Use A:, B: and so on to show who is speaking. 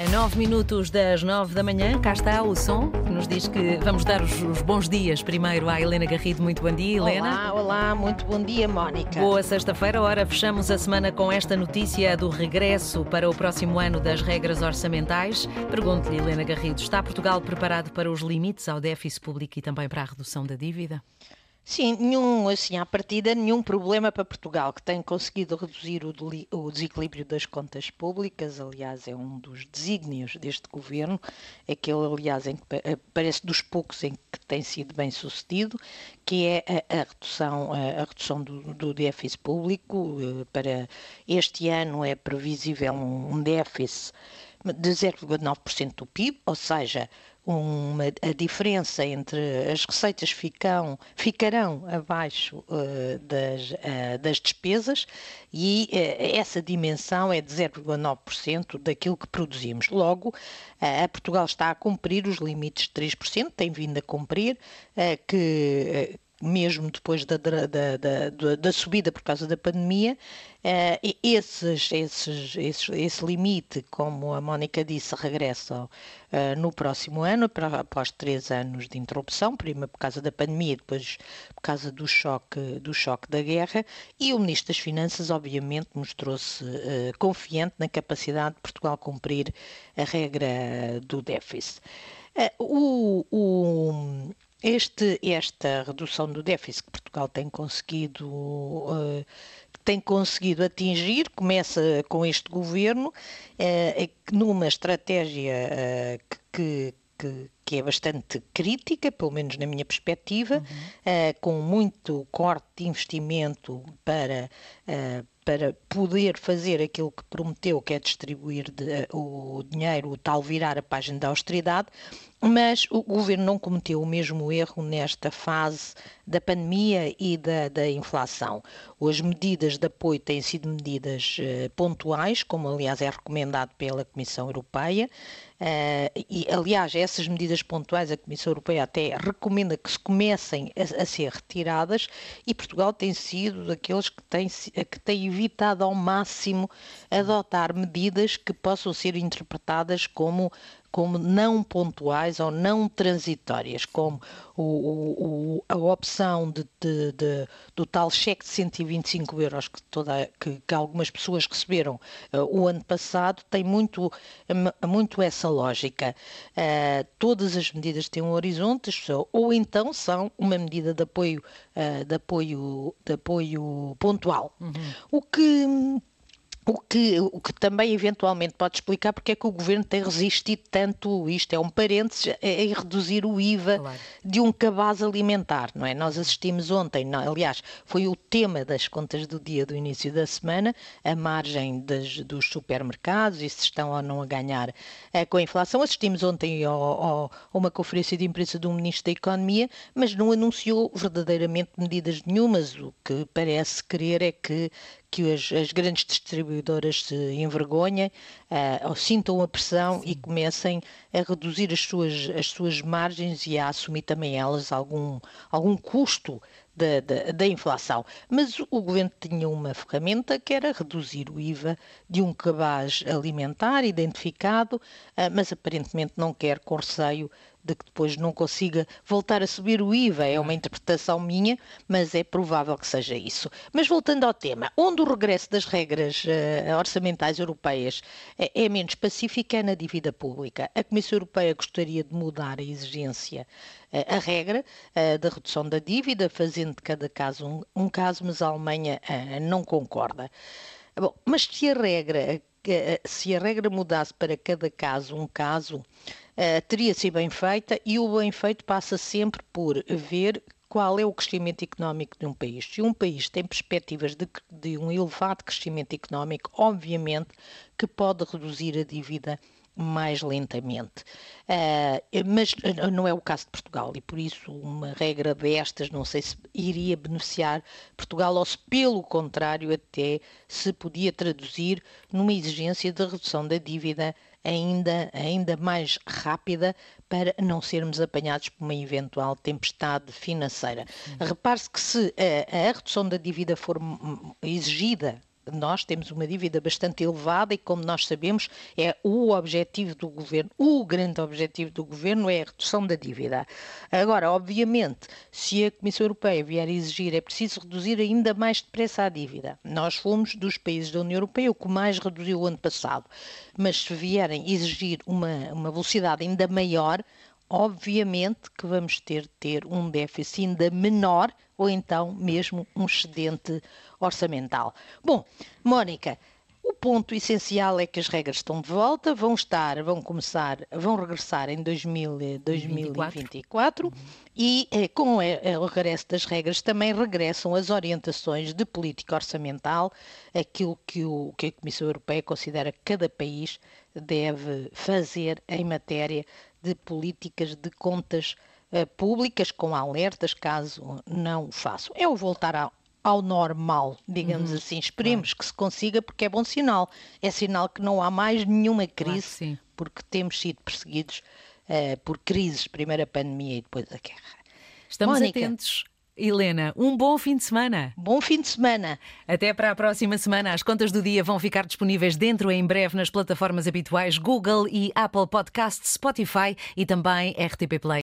A: A 9 minutos das 9 da manhã, cá está o som que nos diz que vamos dar os, os, bons dias primeiro à Helena Garrido. Muito bom dia, Helena.
B: Olá, olá, muito bom dia, Mónica.
A: Boa sexta-feira. Ora, fechamos a semana com esta notícia do regresso para o próximo ano das regras orçamentais. Pergunto-lhe, Helena Garrido, está Portugal preparado para os limites ao déficit público e também para a redução da dívida?
B: Sim, nenhum, assim, à partida, nenhum problema para Portugal, que tem conseguido reduzir o, o, desequilíbrio das contas públicas, aliás, é um dos desígnios deste governo, aquele, aliás, em que eh, parece dos poucos em que tem sido bem sucedido, que é a, a redução, a, a, redução do, do déficit público. Eh, para este ano é previsível um, um déficit de 0,9% do PIB, ou seja, uma, a diferença entre as receitas ficam, ficarão abaixo uh, das, uh, das despesas e uh, essa dimensão é de 0,9% daquilo que produzimos. Logo, a Portugal está a cumprir os limites de 3%, tem vindo a cumprir, que mesmo depois da, da, da, da, subida por causa da pandemia, uh, esses, esses, esses, esse limite, como a Mónica disse, regressa uh, no próximo ano, após três anos de interrupção, primeiro por causa da pandemia, depois por causa do choque, do choque da guerra, e o Ministro das Finanças, obviamente, mostrou-se uh, confiante na capacidade de Portugal cumprir a regra do déficit. o, o este, esta redução do déficit que Portugal tem conseguido, uh, tem conseguido atingir, começa com este governo, uh, numa estratégia uh, que, que, que, é bastante crítica, pelo menos na minha perspectiva, uhum. com muito corte de investimento para para poder fazer aquilo que prometeu, que é distribuir de, o dinheiro, o tal virar a página da austeridade, mas o governo não cometeu o mesmo erro nesta fase da pandemia e da, da inflação. As medidas de apoio têm sido medidas uh, pontuais, como aliás é recomendado pela Comissão Europeia, uh, e aliás essas medidas pontuais a Comissão Europeia até recomenda que se comecem a, a ser retiradas e Portugal tem sido daqueles que tem, que tem evitado ao máximo adotar medidas que possam ser interpretadas como como não pontuais ou não transitórias, como o, o, a opção de, de, de, do tal cheque de 125 euros que, toda, que, que algumas pessoas receberam uh, o ano passado, tem muito, muito essa lógica. Uh, todas as medidas têm um horizonte, ou então são uma medida de apoio, uh, de apoio, de apoio pontual. Uhum. O que o que, o que também eventualmente pode explicar porque é que o governo tem resistido tanto, isto é um parênteses, em reduzir o IVA claro. de um cabaz alimentar, não é? Nós assistimos ontem, não, aliás, foi o tema das contas do dia do início da semana, a margem das, dos supermercados e se estão ou não a ganhar é, com a inflação. Assistimos ontem a uma conferência de imprensa do Ministro da Economia, mas não anunciou verdadeiramente medidas nenhumas. O que parece querer é que que as, as, grandes distribuidoras se envergonhem uh, ou sintam a pressão Sim. e comecem a reduzir as suas, as suas margens e a assumir também elas algum, algum custo da, da, da, inflação. Mas o governo tinha uma ferramenta que era reduzir o IVA de um cabaz alimentar identificado, uh, mas aparentemente não quer com receio de que depois não consiga voltar a subir o IVA. É uma interpretação minha, mas é provável que seja isso. Mas voltando ao tema, onde o regresso das regras uh, orçamentais europeias é, é menos pacífico é na dívida pública. A Comissão Europeia gostaria de mudar a exigência, uh, a regra uh, da redução da dívida, fazendo de cada caso um, um caso, mas a Alemanha não concorda. Bom, mas se a regra se a regra mudasse para cada caso um caso, uh, teria sido bem feita e o bem feito passa sempre por ver qual é o crescimento económico de um país. Se um país tem perspectivas de, de um elevado crescimento económico, obviamente que pode reduzir a dívida mais lentamente. Uh, mas não é o caso de Portugal e por isso uma regra destas não sei se iria beneficiar Portugal ou se pelo contrário até se podia traduzir numa exigência de redução da dívida ainda, ainda mais rápida para não sermos apanhados por uma eventual tempestade financeira. Repare-se que se a, a redução da dívida for exigida nós temos uma dívida bastante elevada e, como nós sabemos, é o objetivo do governo, o grande objetivo do governo é a redução da dívida. Agora, obviamente, se a Comissão Europeia vier a exigir, é preciso reduzir ainda mais depressa a dívida. Nós fomos dos países da União Europeia o que mais reduziu o ano passado, mas se vierem exigir uma, uma velocidade ainda maior, obviamente que vamos ter ter um déficit ainda menor ou então mesmo um excedente orçamental. Bom, Mónica, o ponto essencial é que as regras estão de volta, vão estar, vão começar, vão regressar em 2000, 2024 e eh, com eh, o regresso das regras também regressam as orientações de política orçamental, aquilo que, o, que a Comissão Europeia considera que cada país deve fazer em matéria de políticas de contas uh, públicas, com alertas caso não o façam. É o voltar ao, ao normal, digamos uhum, assim. Esperemos que se consiga, porque é bom sinal. É sinal que não há mais nenhuma crise, claro porque temos sido perseguidos uh, por crises, primeiro a pandemia e depois a guerra.
A: Estamos Mónica, atentos Helena, um bom fim de semana.
B: Bom fim de semana.
A: Até para a próxima semana. As contas do dia vão ficar disponíveis dentro em breve nas plataformas habituais Google e Apple Podcasts, Spotify e também RTP Play.